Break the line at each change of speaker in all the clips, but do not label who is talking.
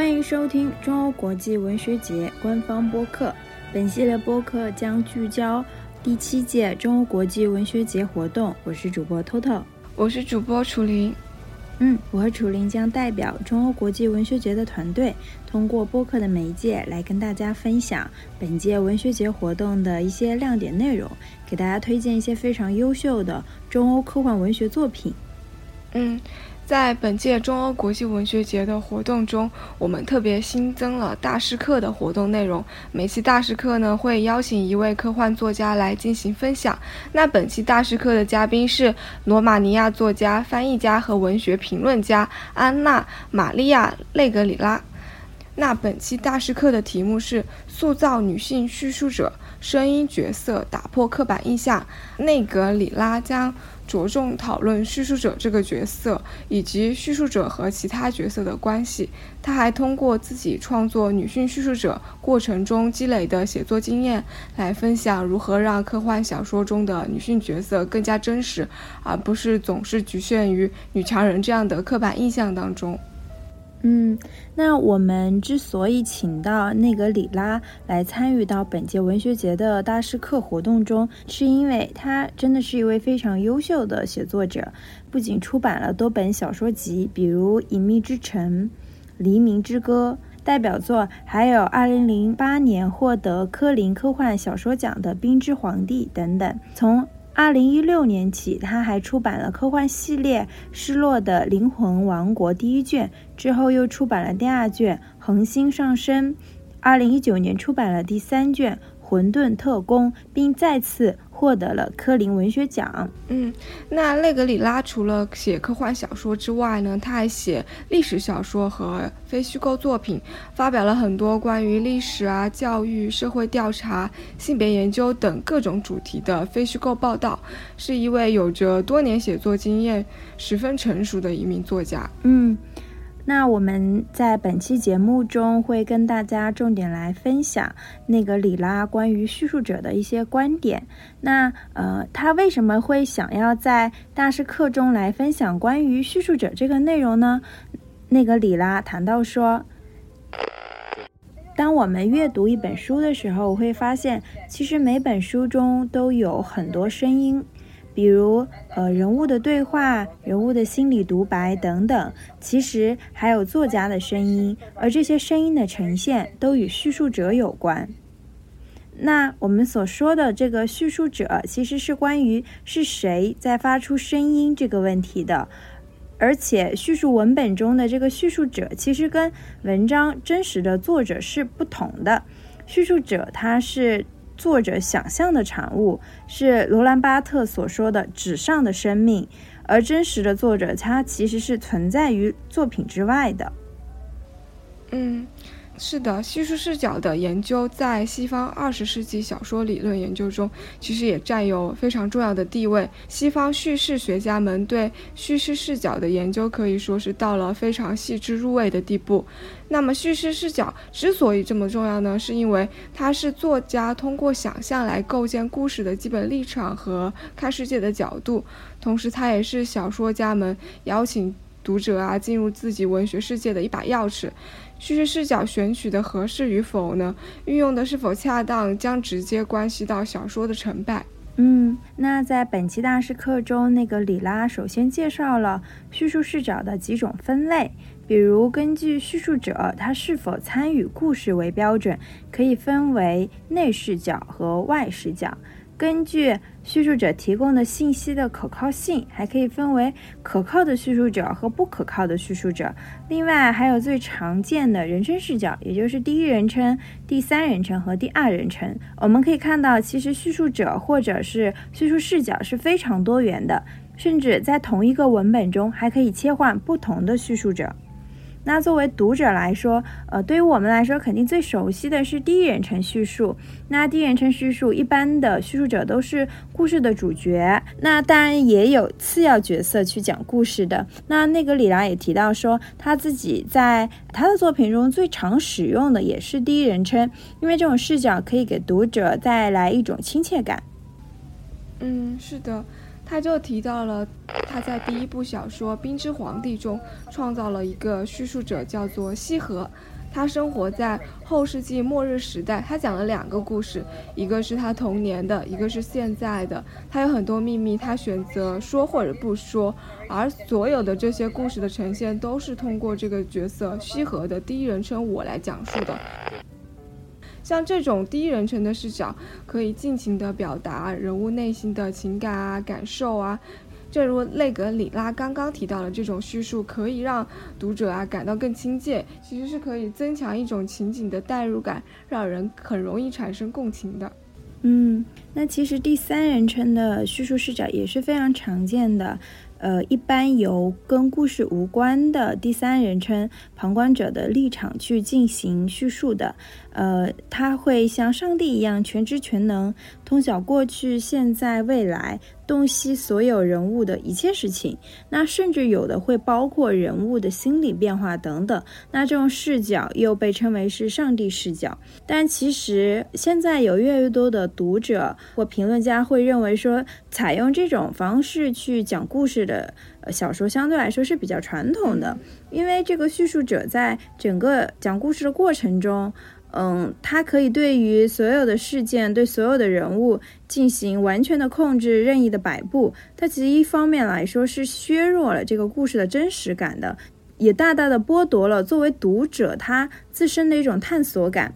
欢迎收听中欧国际文学节官方播客。本系列播客将聚焦第七届中欧国际文学节活动。我是主播 Toto，
我是主播楚林。
嗯，我和楚林将代表中欧国际文学节的团队，通过播客的媒介来跟大家分享本届文学节活动的一些亮点内容，给大家推荐一些非常优秀的中欧科幻文学作品。
嗯。在本届中欧国际文学节的活动中，我们特别新增了大师课的活动内容。每期大师课呢，会邀请一位科幻作家来进行分享。那本期大师课的嘉宾是罗马尼亚作家、翻译家和文学评论家安娜·玛利亚·内格里拉。那本期大师课的题目是塑造女性叙述者声音角色，打破刻板印象。内格里拉将。着重讨论叙述者这个角色，以及叙述者和其他角色的关系。他还通过自己创作女性叙述者过程中积累的写作经验，来分享如何让科幻小说中的女性角色更加真实，而不是总是局限于女强人这样的刻板印象当中。
嗯，那我们之所以请到内格里拉来参与到本届文学节的大师课活动中，是因为他真的是一位非常优秀的写作者，不仅出版了多本小说集，比如《隐秘之城》《黎明之歌》代表作，还有2008年获得科林科幻小说奖的《冰之皇帝》等等。从二零一六年起，他还出版了科幻系列《失落的灵魂王国》第一卷，之后又出版了第二卷《恒星上升》。二零一九年出版了第三卷《混沌特工》，并再次。获得了科林文学奖。
嗯，那内格里拉除了写科幻小说之外呢，他还写历史小说和非虚构作品，发表了很多关于历史啊、教育、社会调查、性别研究等各种主题的非虚构报道，是一位有着多年写作经验、十分成熟的一名作家。
嗯。那我们在本期节目中会跟大家重点来分享那个里拉关于叙述者的一些观点。那呃，他为什么会想要在大师课中来分享关于叙述者这个内容呢？那个里拉谈到说，当我们阅读一本书的时候，会发现其实每本书中都有很多声音。比如，呃，人物的对话、人物的心理独白等等，其实还有作家的声音，而这些声音的呈现都与叙述者有关。那我们所说的这个叙述者，其实是关于是谁在发出声音这个问题的，而且叙述文本中的这个叙述者，其实跟文章真实的作者是不同的。叙述者他是。作者想象的产物是罗兰·巴特所说的“纸上的生命”，而真实的作者他其实是存在于作品之外的。
嗯。是的，叙述视角的研究在西方二十世纪小说理论研究中，其实也占有非常重要的地位。西方叙事学家们对叙事视角的研究可以说是到了非常细致入微的地步。那么，叙事视角之所以这么重要呢？是因为它是作家通过想象来构建故事的基本立场和看世界的角度，同时它也是小说家们邀请读者啊进入自己文学世界的一把钥匙。叙事视角选取的合适与否呢？运用的是否恰当，将直接关系到小说的成败。
嗯，那在本期大师课中，那个里拉首先介绍了叙述视角的几种分类，比如根据叙述者他是否参与故事为标准，可以分为内视角和外视角。根据叙述者提供的信息的可靠性，还可以分为可靠的叙述者和不可靠的叙述者。另外，还有最常见的人称视角，也就是第一人称、第三人称和第二人称。我们可以看到，其实叙述者或者是叙述视角是非常多元的，甚至在同一个文本中还可以切换不同的叙述者。那作为读者来说，呃，对于我们来说，肯定最熟悉的是第一人称叙述。那第一人称叙述一般的叙述者都是故事的主角，那当然也有次要角色去讲故事的。那内格里拉也提到说，他自己在他的作品中最常使用的也是第一人称，因为这种视角可以给读者带来一种亲切感。
嗯，是的。他就提到了他在第一部小说《冰之皇帝》中创造了一个叙述者，叫做西河。他生活在后世纪末日时代，他讲了两个故事，一个是他童年的，一个是现在的。他有很多秘密，他选择说或者不说，而所有的这些故事的呈现都是通过这个角色西河的第一人称我来讲述的。像这种第一人称的视角，可以尽情地表达人物内心的情感啊、感受啊。正如内格里拉刚刚提到的，这种叙述可以让读者啊感到更亲切，其实是可以增强一种情景的代入感，让人很容易产生共情的。
嗯，那其实第三人称的叙述视角也是非常常见的。呃，一般由跟故事无关的第三人称旁观者的立场去进行叙述的。呃，他会像上帝一样全知全能，通晓过去、现在、未来，洞悉所有人物的一切事情。那甚至有的会包括人物的心理变化等等。那这种视角又被称为是上帝视角。但其实现在有越来越多的读者或评论家会认为说，采用这种方式去讲故事的小说相对来说是比较传统的，因为这个叙述者在整个讲故事的过程中。嗯，他可以对于所有的事件、对所有的人物进行完全的控制、任意的摆布。它其实一方面来说是削弱了这个故事的真实感的，也大大的剥夺了作为读者他自身的一种探索感。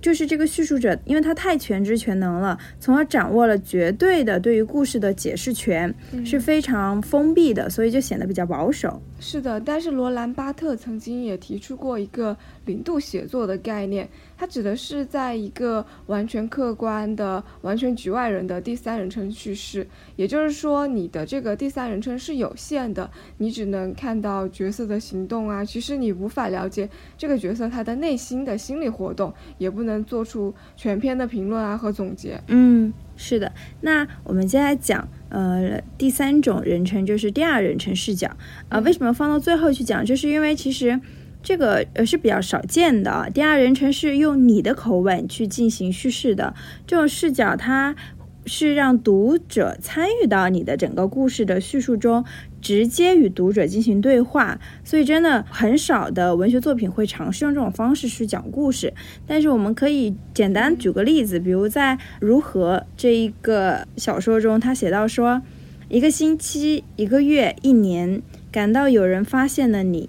就是这个叙述者，因为他太全知全能了，从而掌握了绝对的对于故事的解释权，是非常封闭的，所以就显得比较保守。
是的，但是罗兰巴特曾经也提出过一个零度写作的概念，它指的是在一个完全客观的、完全局外人的第三人称叙事，也就是说，你的这个第三人称是有限的，你只能看到角色的行动啊，其实你无法了解这个角色他的内心的心理活动，也不能做出全篇的评论啊和总结。
嗯，是的。那我们接下来讲。呃，第三种人称就是第二人称视角啊。为什么放到最后去讲？就是因为其实这个呃是比较少见的。第二人称是用你的口吻去进行叙事的这种视角，它是让读者参与到你的整个故事的叙述中，直接与读者进行对话。所以真的很少的文学作品会尝试用这种方式去讲故事。但是我们可以简单举个例子，比如在《如何》这一个小说中，他写到说，一个星期、一个月、一年，感到有人发现了你，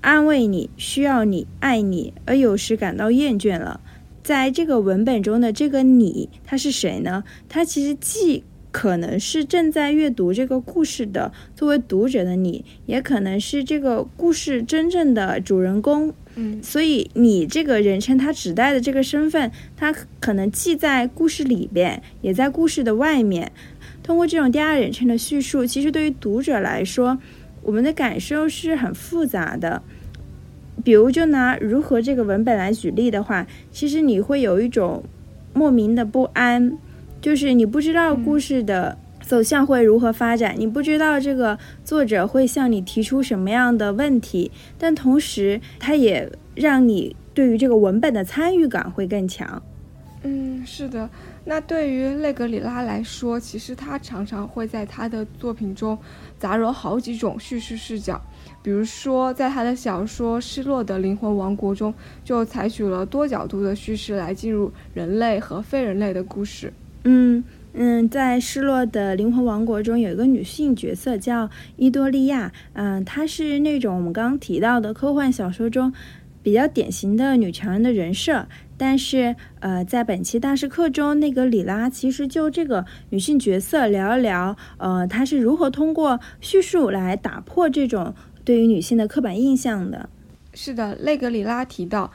安慰你，需要你，爱你，而有时感到厌倦了。在这个文本中的这个你，他是谁呢？他其实既可能是正在阅读这个故事的作为读者的你，也可能是这个故事真正的主人公。
嗯，
所以你这个人称他指代的这个身份，他可能既在故事里边，也在故事的外面。通过这种第二人称的叙述，其实对于读者来说，我们的感受是很复杂的。比如，就拿如何这个文本来举例的话，其实你会有一种莫名的不安，就是你不知道故事的走向会如何发展，你不知道这个作者会向你提出什么样的问题，但同时，它也让你对于这个文本的参与感会更强。
嗯，是的。那对于内格里拉来说，其实他常常会在他的作品中杂糅好几种叙事视角。比如说，在他的小说《失落的灵魂王国》中，就采取了多角度的叙事来进入人类和非人类的故事。
嗯嗯，在《失落的灵魂王国》中，有一个女性角色叫伊多利亚。嗯，她是那种我们刚刚提到的科幻小说中比较典型的女强人的人设。但是，呃，在本期大师课中，那个里拉其实就这个女性角色聊一聊，呃，她是如何通过叙述来打破这种。对于女性的刻板印象的，
是的，内格里拉提到，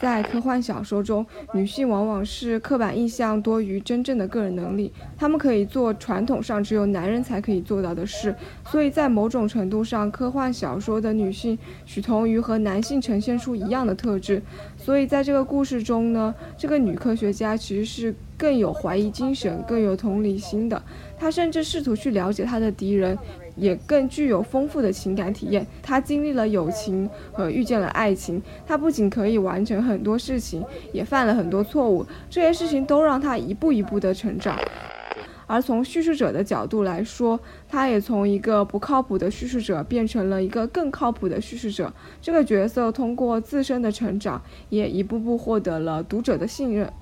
在科幻小说中，女性往往是刻板印象多于真正的个人能力，她们可以做传统上只有男人才可以做到的事，所以在某种程度上，科幻小说的女性许同于和男性呈现出一样的特质，所以在这个故事中呢，这个女科学家其实是更有怀疑精神、更有同理心的，她甚至试图去了解她的敌人。也更具有丰富的情感体验。他经历了友情和遇见了爱情。他不仅可以完成很多事情，也犯了很多错误。这些事情都让他一步一步的成长。而从叙事者的角度来说，他也从一个不靠谱的叙事者变成了一个更靠谱的叙事者。这个角色通过自身的成长，也一步步获得了读者的信任。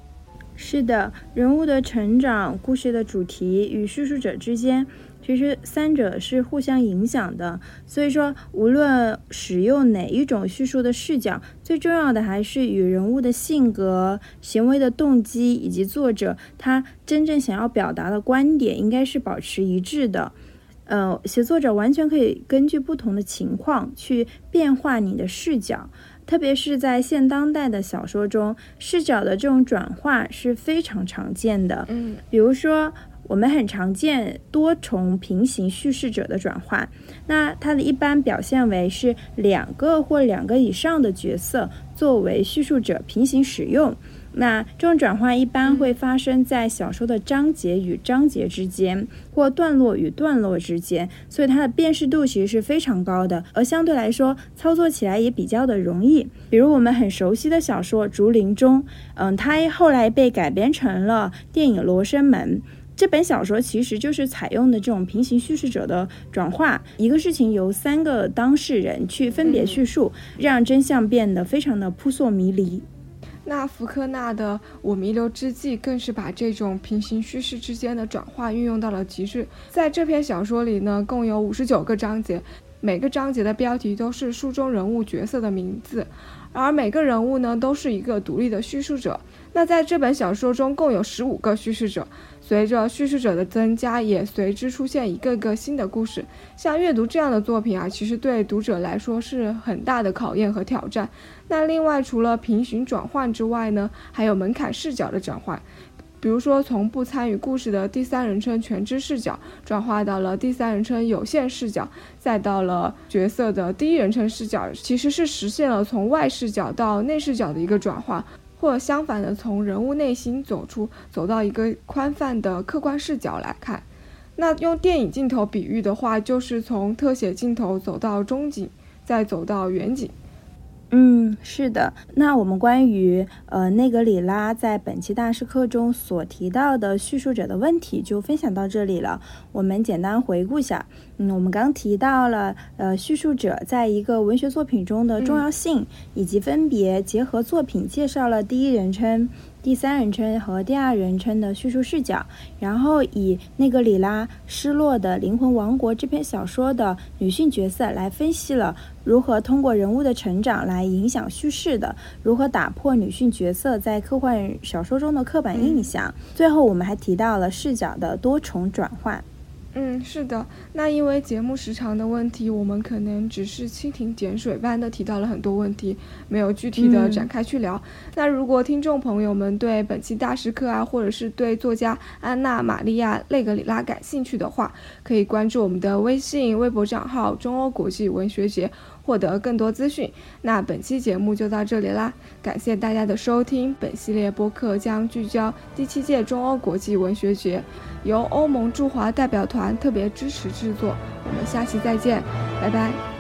是的，人物的成长、故事的主题与叙述者之间，其实三者是互相影响的。所以说，无论使用哪一种叙述的视角，最重要的还是与人物的性格、行为的动机以及作者他真正想要表达的观点，应该是保持一致的。呃，写作者完全可以根据不同的情况去变化你的视角。特别是在现当代的小说中，视角的这种转化是非常常见的。
嗯，
比如说，我们很常见多重平行叙事者的转换，那它的一般表现为是两个或两个以上的角色作为叙述者平行使用。那这种转换一般会发生在小说的章节与章节之间，或段落与段落之间，所以它的辨识度其实是非常高的，而相对来说操作起来也比较的容易。比如我们很熟悉的小说《竹林中》，嗯，它后来被改编成了电影《罗生门》。这本小说其实就是采用的这种平行叙事者的转化，一个事情由三个当事人去分别叙述，让真相变得非常的扑朔迷离。
那福克纳的《我弥留之际》更是把这种平行叙事之间的转化运用到了极致。在这篇小说里呢，共有五十九个章节，每个章节的标题都是书中人物角色的名字，而每个人物呢都是一个独立的叙述者。那在这本小说中，共有十五个叙事者。随着叙事者的增加，也随之出现一个个新的故事。像阅读这样的作品啊，其实对读者来说是很大的考验和挑战。那另外，除了平行转换之外呢，还有门槛视角的转换，比如说从不参与故事的第三人称全知视角转化到了第三人称有限视角，再到了角色的第一人称视角，其实是实现了从外视角到内视角的一个转换。或相反的，从人物内心走出，走到一个宽泛的客观视角来看。那用电影镜头比喻的话，就是从特写镜头走到中景，再走到远景。
嗯，是的。那我们关于呃内格里拉在本期大师课中所提到的叙述者的问题就分享到这里了。我们简单回顾一下，嗯，我们刚提到了呃叙述者在一个文学作品中的重要性，以及分别结合作品介绍了第一人称。第三人称和第二人称的叙述视角，然后以那个里拉《失落的灵魂王国》这篇小说的女性角色来分析了如何通过人物的成长来影响叙事的，如何打破女性角色在科幻小说中的刻板印象。最后，我们还提到了视角的多重转换。
嗯，是的。那因为节目时长的问题，我们可能只是蜻蜓点水般的提到了很多问题，没有具体的展开去聊。那如果听众朋友们对本期大师课啊，或者是对作家安娜·玛利亚·内格里拉感兴趣的话，可以关注我们的微信、微博账号“中欧国际文学节”。获得更多资讯，那本期节目就到这里啦，感谢大家的收听。本系列播客将聚焦第七届中欧国际文学节，由欧盟驻华代表团特别支持制作。我们下期再见，拜拜。